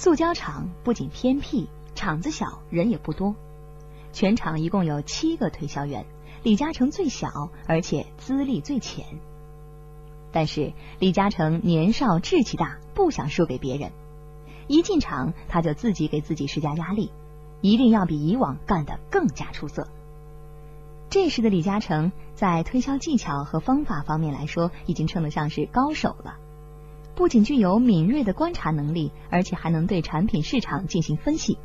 塑胶厂不仅偏僻，厂子小，人也不多。全厂一共有七个推销员，李嘉诚最小，而且资历最浅。但是李嘉诚年少志气大，不想输给别人。一进厂，他就自己给自己施加压力，一定要比以往干得更加出色。这时的李嘉诚在推销技巧和方法方面来说，已经称得上是高手了。不仅具有敏锐的观察能力，而且还能对产品市场进行分析。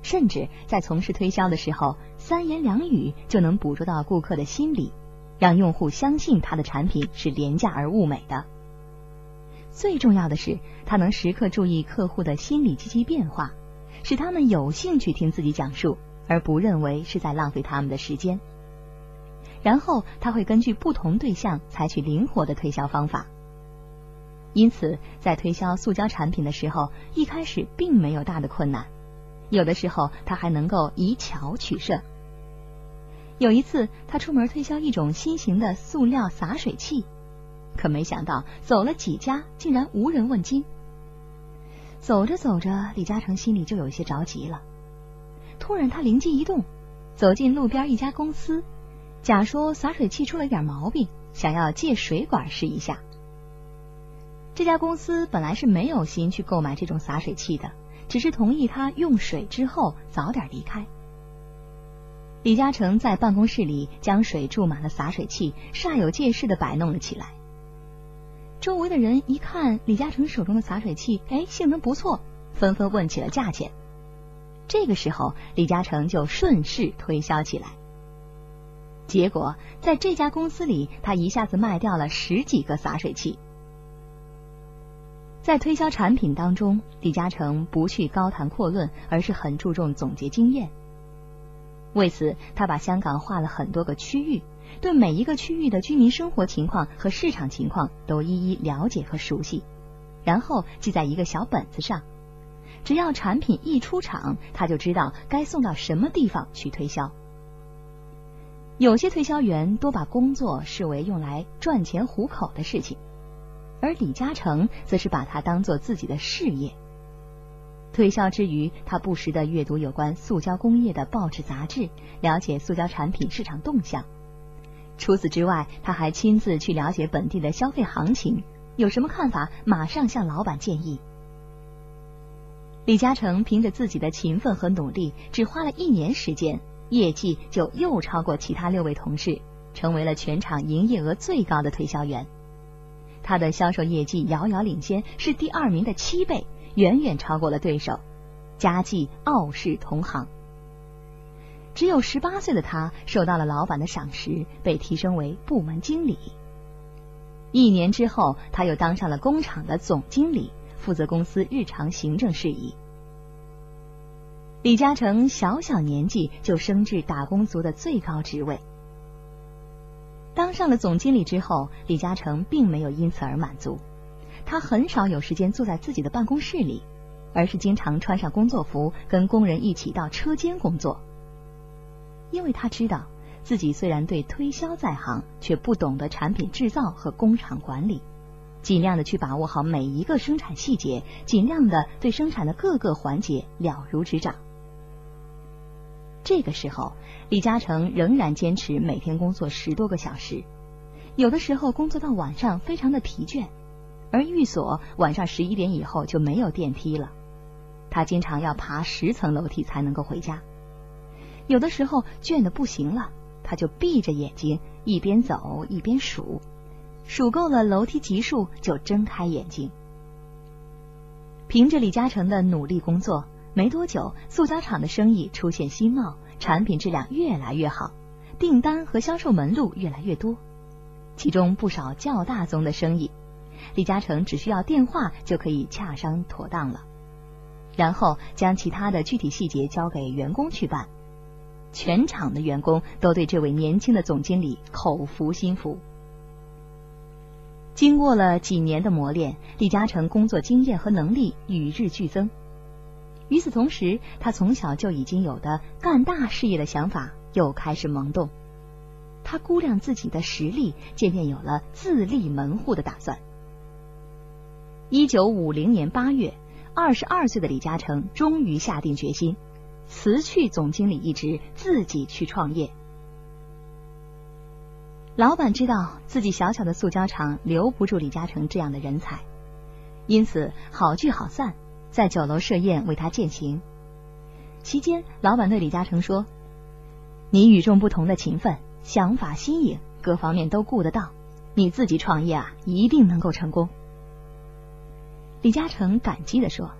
甚至在从事推销的时候，三言两语就能捕捉到顾客的心理，让用户相信他的产品是廉价而物美的。最重要的是，他能时刻注意客户的心理积极变化，使他们有兴趣听自己讲述，而不认为是在浪费他们的时间。然后他会根据不同对象采取灵活的推销方法。因此，在推销塑胶产品的时候，一开始并没有大的困难。有的时候，他还能够以巧取胜。有一次，他出门推销一种新型的塑料洒水器，可没想到走了几家，竟然无人问津。走着走着，李嘉诚心里就有些着急了。突然，他灵机一动，走进路边一家公司，假说洒水器出了点毛病，想要借水管试一下。这家公司本来是没有心去购买这种洒水器的。只是同意他用水之后早点离开。李嘉诚在办公室里将水注满了洒水器，煞有介事的摆弄了起来。周围的人一看李嘉诚手中的洒水器，哎，性能不错，纷纷问起了价钱。这个时候，李嘉诚就顺势推销起来。结果，在这家公司里，他一下子卖掉了十几个洒水器。在推销产品当中，李嘉诚不去高谈阔论，而是很注重总结经验。为此，他把香港划了很多个区域，对每一个区域的居民生活情况和市场情况都一一了解和熟悉，然后记在一个小本子上。只要产品一出厂，他就知道该送到什么地方去推销。有些推销员多把工作视为用来赚钱糊口的事情。而李嘉诚则是把它当做自己的事业。推销之余，他不时的阅读有关塑胶工业的报纸杂志，了解塑胶产品市场动向。除此之外，他还亲自去了解本地的消费行情，有什么看法，马上向老板建议。李嘉诚凭着自己的勤奋和努力，只花了一年时间，业绩就又超过其他六位同事，成为了全场营业额最高的推销员。他的销售业绩遥遥领先，是第二名的七倍，远远超过了对手，佳绩傲视同行。只有十八岁的他，受到了老板的赏识，被提升为部门经理。一年之后，他又当上了工厂的总经理，负责公司日常行政事宜。李嘉诚小小年纪就升至打工族的最高职位。当上了总经理之后，李嘉诚并没有因此而满足。他很少有时间坐在自己的办公室里，而是经常穿上工作服，跟工人一起到车间工作。因为他知道自己虽然对推销在行，却不懂得产品制造和工厂管理，尽量的去把握好每一个生产细节，尽量的对生产的各个环节了如指掌。这个时候，李嘉诚仍然坚持每天工作十多个小时，有的时候工作到晚上非常的疲倦，而寓所晚上十一点以后就没有电梯了，他经常要爬十层楼梯才能够回家。有的时候倦的不行了，他就闭着眼睛一边走一边数，数够了楼梯级数就睁开眼睛。凭着李嘉诚的努力工作。没多久，塑胶厂的生意出现新貌，产品质量越来越好，订单和销售门路越来越多，其中不少较大宗的生意，李嘉诚只需要电话就可以洽商妥当了，然后将其他的具体细节交给员工去办，全厂的员工都对这位年轻的总经理口服心服。经过了几年的磨练，李嘉诚工作经验和能力与日俱增。与此同时，他从小就已经有的干大事业的想法又开始萌动。他估量自己的实力，渐渐有了自立门户的打算。一九五零年八月，二十二岁的李嘉诚终于下定决心辞去总经理一职，自己去创业。老板知道自己小小的塑胶厂留不住李嘉诚这样的人才，因此好聚好散，在酒楼设宴为他饯行。期间，老板对李嘉诚说：“你与众不同的勤奋，想法新颖，各方面都顾得到，你自己创业啊，一定能够成功。”李嘉诚感激的说：“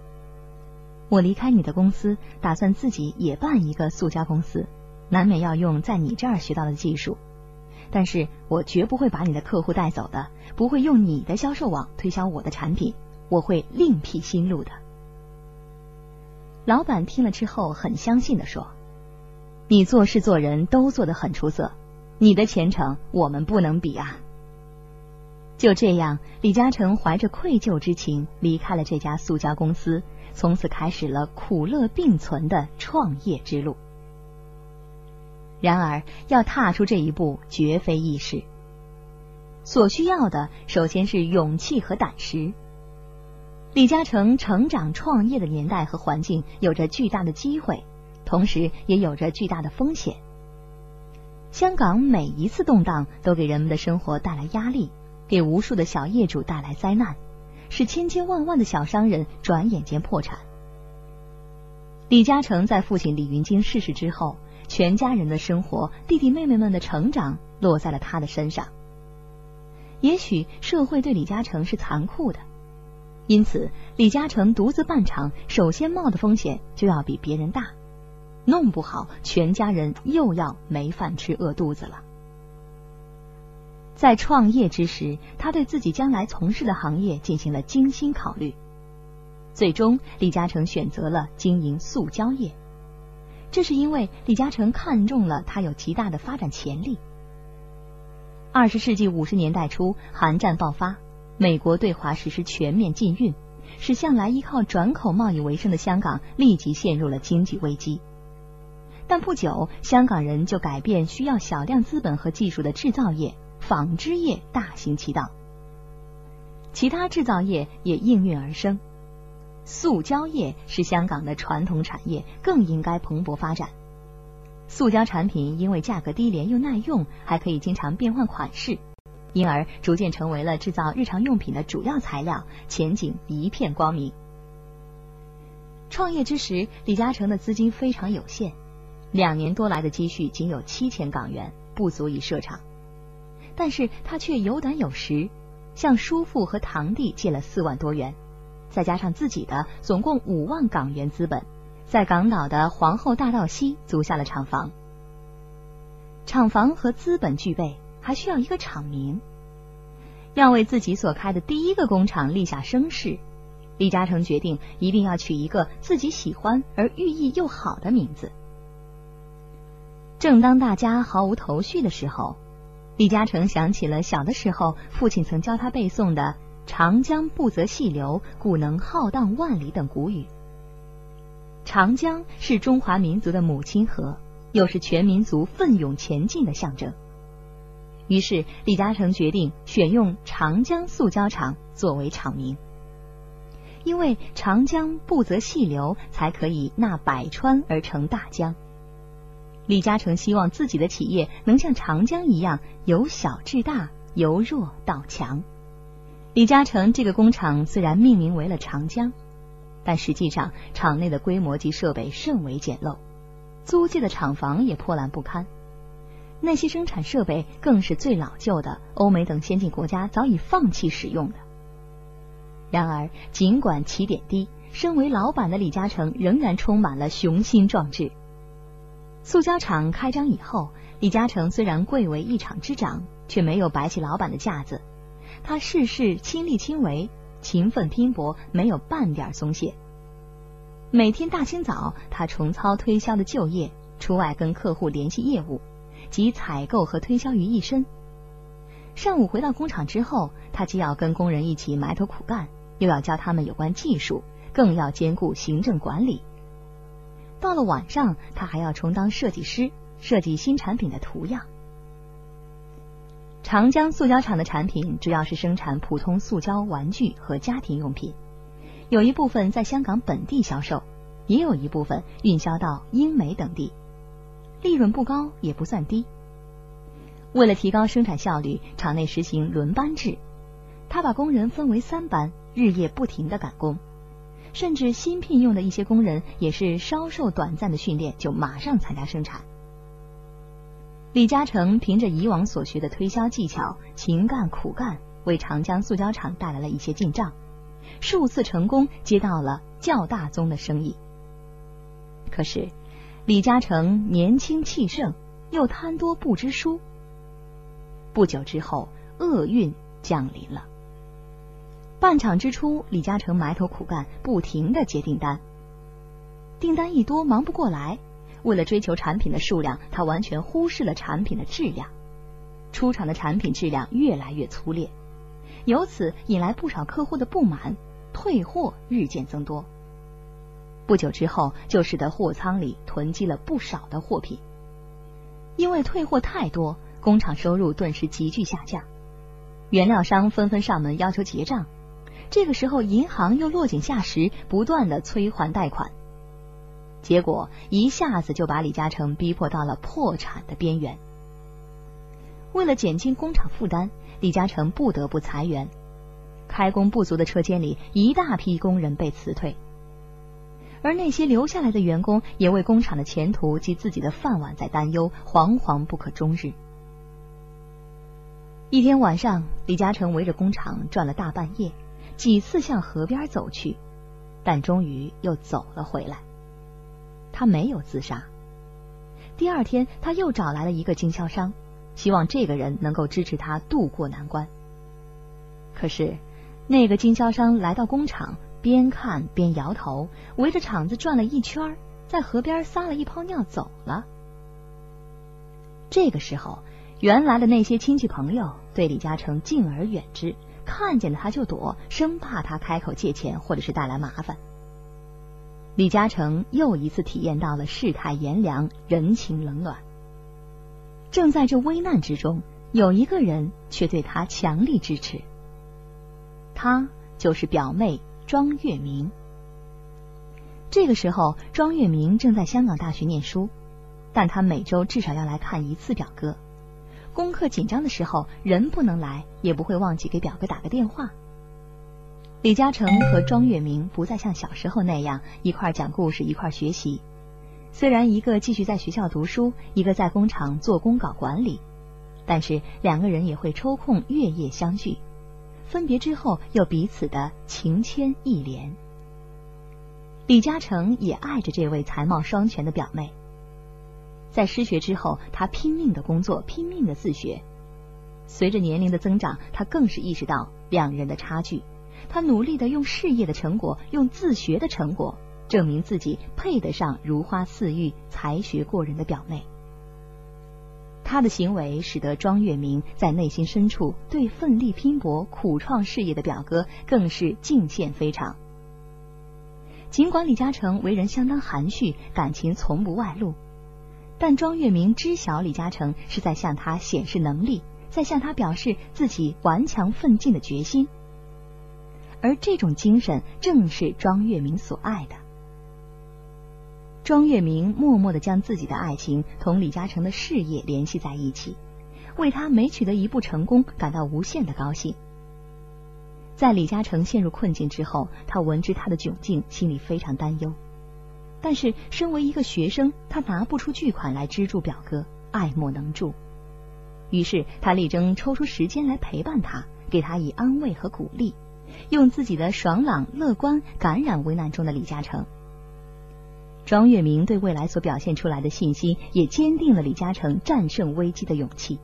我离开你的公司，打算自己也办一个塑胶公司，难免要用在你这儿学到的技术。”但是我绝不会把你的客户带走的，不会用你的销售网推销我的产品，我会另辟新路的。老板听了之后很相信的说：“你做事做人都做得很出色，你的前程我们不能比啊。”就这样，李嘉诚怀着愧疚之情离开了这家塑胶公司，从此开始了苦乐并存的创业之路。然而，要踏出这一步绝非易事。所需要的，首先是勇气和胆识。李嘉诚成长创业的年代和环境有着巨大的机会，同时也有着巨大的风险。香港每一次动荡都给人们的生活带来压力，给无数的小业主带来灾难，使千千万万的小商人转眼间破产。李嘉诚在父亲李云金逝世之后。全家人的生活，弟弟妹妹们的成长，落在了他的身上。也许社会对李嘉诚是残酷的，因此李嘉诚独自办厂，首先冒的风险就要比别人大，弄不好全家人又要没饭吃、饿肚子了。在创业之时，他对自己将来从事的行业进行了精心考虑，最终李嘉诚选择了经营塑胶业。这是因为李嘉诚看中了它有极大的发展潜力。二十世纪五十年代初，韩战爆发，美国对华实施全面禁运，使向来依靠转口贸易为生的香港立即陷入了经济危机。但不久，香港人就改变需要小量资本和技术的制造业、纺织业大行其道，其他制造业也应运而生。塑胶业是香港的传统产业，更应该蓬勃发展。塑胶产品因为价格低廉又耐用，还可以经常变换款式，因而逐渐成为了制造日常用品的主要材料，前景一片光明。创业之时，李嘉诚的资金非常有限，两年多来的积蓄仅有七千港元，不足以设厂。但是他却有胆有识，向叔父和堂弟借了四万多元。再加上自己的总共五万港元资本，在港岛的皇后大道西租下了厂房。厂房和资本具备，还需要一个厂名。要为自己所开的第一个工厂立下声势，李嘉诚决定一定要取一个自己喜欢而寓意又好的名字。正当大家毫无头绪的时候，李嘉诚想起了小的时候父亲曾教他背诵的。长江不择细流，故能浩荡万里等古语。长江是中华民族的母亲河，又是全民族奋勇前进的象征。于是，李嘉诚决定选用长江塑胶厂作为厂名，因为长江不择细流，才可以纳百川而成大江。李嘉诚希望自己的企业能像长江一样，由小至大，由弱到强。李嘉诚这个工厂虽然命名为了长江，但实际上厂内的规模及设备甚为简陋，租借的厂房也破烂不堪，那些生产设备更是最老旧的，欧美等先进国家早已放弃使用的。然而，尽管起点低，身为老板的李嘉诚仍然充满了雄心壮志。塑胶厂开张以后，李嘉诚虽然贵为一厂之长，却没有摆起老板的架子。他事事亲力亲为，勤奋拼搏，没有半点松懈。每天大清早，他重操推销的旧业，出外跟客户联系业务，集采购和推销于一身。上午回到工厂之后，他既要跟工人一起埋头苦干，又要教他们有关技术，更要兼顾行政管理。到了晚上，他还要充当设计师，设计新产品的图样。长江塑胶厂的产品主要是生产普通塑胶玩具和家庭用品，有一部分在香港本地销售，也有一部分运销到英美等地，利润不高也不算低。为了提高生产效率，厂内实行轮班制，他把工人分为三班，日夜不停的赶工，甚至新聘用的一些工人也是稍受短暂的训练就马上参加生产。李嘉诚凭着以往所学的推销技巧，勤干苦干，为长江塑胶厂带来了一些进账，数次成功接到了较大宗的生意。可是，李嘉诚年轻气盛，又贪多不知输。不久之后，厄运降临了。办厂之初，李嘉诚埋头苦干，不停的接订单。订单一多，忙不过来。为了追求产品的数量，他完全忽视了产品的质量。出厂的产品质量越来越粗劣，由此引来不少客户的不满，退货日渐增多。不久之后，就使得货仓里囤积了不少的货品。因为退货太多。工厂收入顿时急剧下降，原料商纷纷上门要求结账。这个时候，银行又落井下石，不断的催还贷款，结果一下子就把李嘉诚逼迫到了破产的边缘。为了减轻工厂负担，李嘉诚不得不裁员，开工不足的车间里，一大批工人被辞退，而那些留下来的员工也为工厂的前途及自己的饭碗在担忧，惶惶不可终日。一天晚上，李嘉诚围着工厂转了大半夜，几次向河边走去，但终于又走了回来。他没有自杀。第二天，他又找来了一个经销商，希望这个人能够支持他渡过难关。可是，那个经销商来到工厂，边看边摇头，围着场子转了一圈，在河边撒了一泡尿走了。这个时候。原来的那些亲戚朋友对李嘉诚敬而远之，看见他就躲，生怕他开口借钱或者是带来麻烦。李嘉诚又一次体验到了世态炎凉、人情冷暖。正在这危难之中，有一个人却对他强力支持，他就是表妹庄月明。这个时候，庄月明正在香港大学念书，但他每周至少要来看一次表哥。功课紧张的时候，人不能来，也不会忘记给表哥打个电话。李嘉诚和庄月明不再像小时候那样一块讲故事、一块学习。虽然一个继续在学校读书，一个在工厂做工搞管理，但是两个人也会抽空月夜相聚。分别之后，又彼此的情牵意连。李嘉诚也爱着这位才貌双全的表妹。在失学之后，他拼命的工作，拼命的自学。随着年龄的增长，他更是意识到两人的差距。他努力的用事业的成果，用自学的成果，证明自己配得上如花似玉、才学过人的表妹。他的行为使得庄月明在内心深处对奋力拼搏、苦创事业的表哥更是敬羡非常。尽管李嘉诚为人相当含蓄，感情从不外露。但庄月明知晓李嘉诚是在向他显示能力，在向他表示自己顽强奋进的决心，而这种精神正是庄月明所爱的。庄月明默默的将自己的爱情同李嘉诚的事业联系在一起，为他每取得一步成功感到无限的高兴。在李嘉诚陷入困境之后，他闻知他的窘境，心里非常担忧。但是，身为一个学生，他拿不出巨款来资助表哥，爱莫能助。于是，他力争抽出时间来陪伴他，给他以安慰和鼓励，用自己的爽朗乐观感染危难中的李嘉诚。庄月明对未来所表现出来的信心，也坚定了李嘉诚战胜危机的勇气。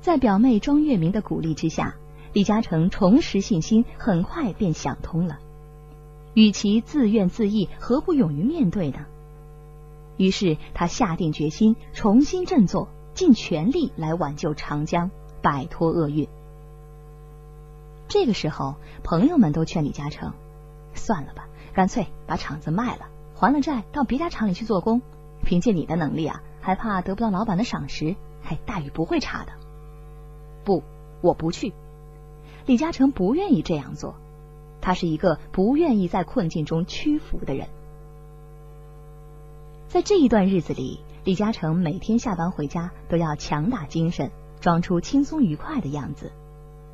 在表妹庄月明的鼓励之下，李嘉诚重拾信心，很快便想通了。与其自怨自艾，何不勇于面对呢？于是他下定决心，重新振作，尽全力来挽救长江，摆脱厄运。这个时候，朋友们都劝李嘉诚：“算了吧，干脆把厂子卖了，还了债，到别家厂里去做工。凭借你的能力啊，还怕得不到老板的赏识？嘿，待遇不会差的。”不，我不去。李嘉诚不愿意这样做。他是一个不愿意在困境中屈服的人。在这一段日子里，李嘉诚每天下班回家都要强打精神，装出轻松愉快的样子。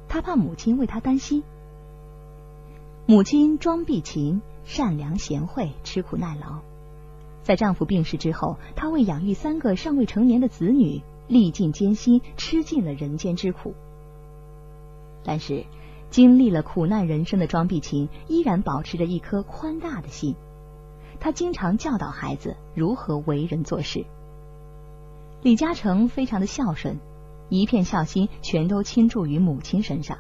他怕母亲为他担心。母亲庄碧琴善良贤惠，吃苦耐劳。在丈夫病逝之后，她为养育三个尚未成年的子女，历尽艰辛，吃尽了人间之苦。但是，经历了苦难人生的庄碧琴依然保持着一颗宽大的心。她经常教导孩子如何为人做事。李嘉诚非常的孝顺，一片孝心全都倾注于母亲身上。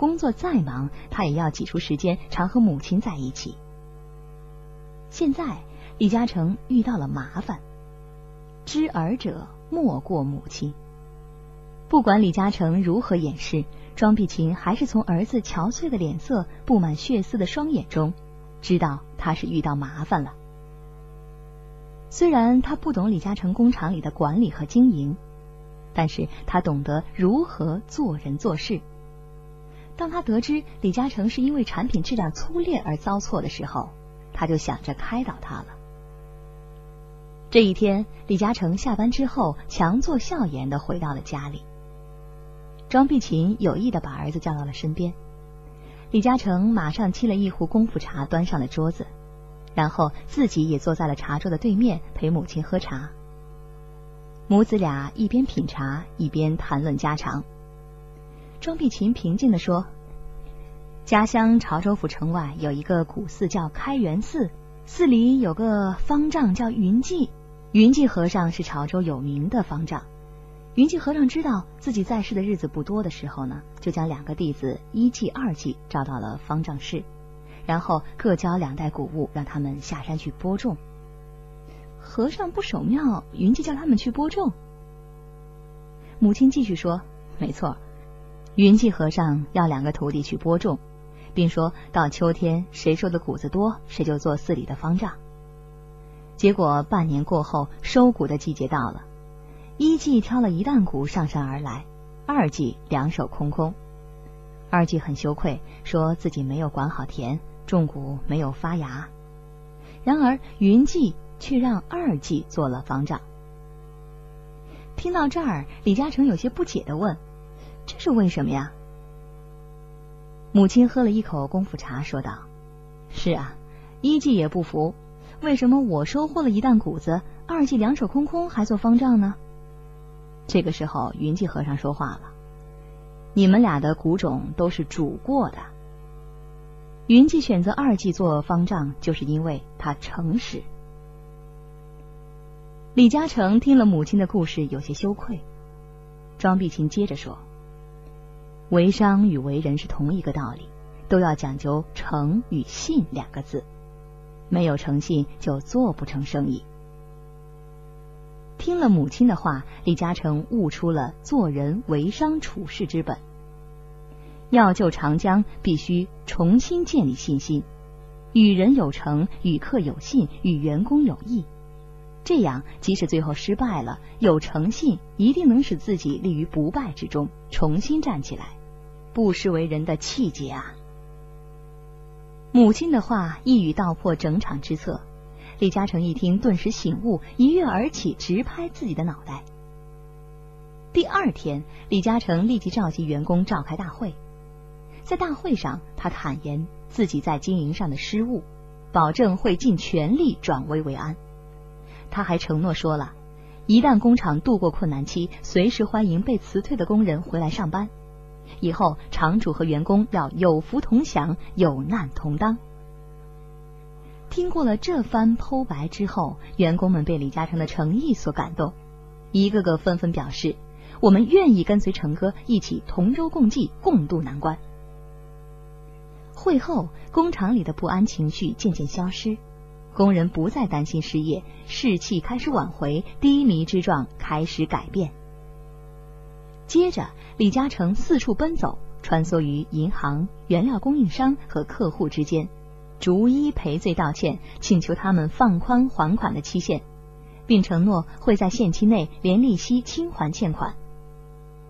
工作再忙，他也要挤出时间常和母亲在一起。现在。李嘉诚遇到了麻烦，知儿者莫过母亲。不管李嘉诚如何掩饰，庄碧琴还是从儿子憔悴的脸色、布满血丝的双眼中，知道他是遇到麻烦了。虽然他不懂李嘉诚工厂里的管理和经营，但是他懂得如何做人做事。当他得知李嘉诚是因为产品质量粗劣而遭错的时候，他就想着开导他了。这一天，李嘉诚下班之后，强作笑颜的回到了家里。庄碧琴有意的把儿子叫到了身边，李嘉诚马上沏了一壶功夫茶，端上了桌子，然后自己也坐在了茶桌的对面，陪母亲喝茶。母子俩一边品茶，一边谈论家常。庄碧琴平静的说：“家乡潮州府城外有一个古寺，叫开元寺，寺里有个方丈叫云寂。”云寂和尚是潮州有名的方丈。云寂和尚知道自己在世的日子不多的时候呢，就将两个弟子一寂、二寂招到了方丈室，然后各交两袋谷物，让他们下山去播种。和尚不守庙，云寂叫他们去播种。母亲继续说：“没错，云寂和尚要两个徒弟去播种，并说到秋天谁收的谷子多，谁就做寺里的方丈。”结果半年过后，收谷的季节到了。一季挑了一担谷上山而来，二季两手空空。二季很羞愧，说自己没有管好田，种谷没有发芽。然而云季却让二季做了方丈。听到这儿，李嘉诚有些不解的问：“这是为什么呀？”母亲喝了一口功夫茶，说道：“是啊，一季也不服。”为什么我收获了一担谷子，二季两手空空还做方丈呢？这个时候，云寂和尚说话了：“你们俩的谷种都是煮过的。云寂选择二季做方丈，就是因为他诚实。”李嘉诚听了母亲的故事，有些羞愧。庄碧琴接着说：“为商与为人是同一个道理，都要讲究诚与信两个字。”没有诚信，就做不成生意。听了母亲的话，李嘉诚悟出了做人为商处事之本。要救长江，必须重新建立信心，与人有诚，与客有信，与员工有义。这样，即使最后失败了，有诚信一定能使自己立于不败之中，重新站起来，不失为人的气节啊！母亲的话一语道破整场之策，李嘉诚一听，顿时醒悟，一跃而起，直拍自己的脑袋。第二天，李嘉诚立即召集员工召开大会，在大会上，他坦言自己在经营上的失误，保证会尽全力转危为安。他还承诺说了，一旦工厂度过困难期，随时欢迎被辞退的工人回来上班。以后，厂主和员工要有福同享，有难同当。听过了这番剖白之后，员工们被李嘉诚的诚意所感动，一个个纷纷表示：“我们愿意跟随成哥一起同舟共济，共度难关。”会后，工厂里的不安情绪渐渐消失，工人不再担心失业，士气开始挽回，低迷之状开始改变。接着，李嘉诚四处奔走，穿梭于银行、原料供应商和客户之间，逐一赔罪道歉，请求他们放宽还款的期限，并承诺会在限期内连利息清还欠款。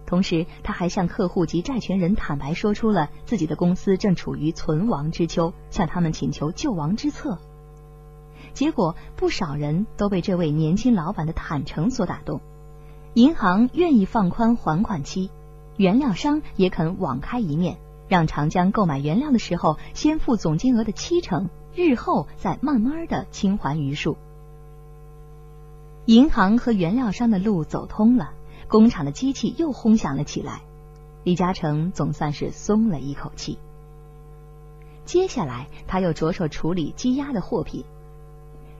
同时，他还向客户及债权人坦白说出了自己的公司正处于存亡之秋，向他们请求救亡之策。结果，不少人都被这位年轻老板的坦诚所打动，银行愿意放宽还款期，原料商也肯网开一面，让长江购买原料的时候先付总金额的七成，日后再慢慢的清还余数。银行和原料商的路走通了。工厂的机器又轰响了起来，李嘉诚总算是松了一口气。接下来，他又着手处理积压的货品。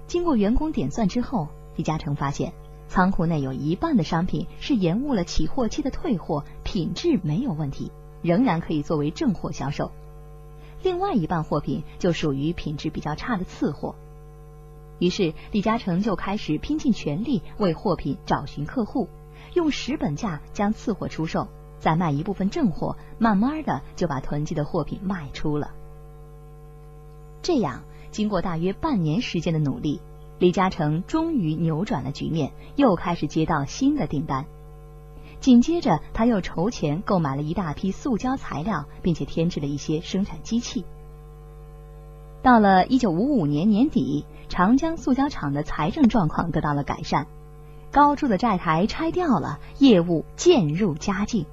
经过员工点算之后，李嘉诚发现仓库内有一半的商品是延误了起货期的退货，品质没有问题，仍然可以作为正货销售。另外一半货品就属于品质比较差的次货。于是，李嘉诚就开始拼尽全力为货品找寻客户。用十本价将次货出售，再卖一部分正货，慢慢的就把囤积的货品卖出了。这样，经过大约半年时间的努力，李嘉诚终于扭转了局面，又开始接到新的订单。紧接着，他又筹钱购买了一大批塑胶材料，并且添置了一些生产机器。到了一九五五年年底，长江塑胶厂的财政状况得到了改善。高筑的债台拆掉了，业务渐入佳境。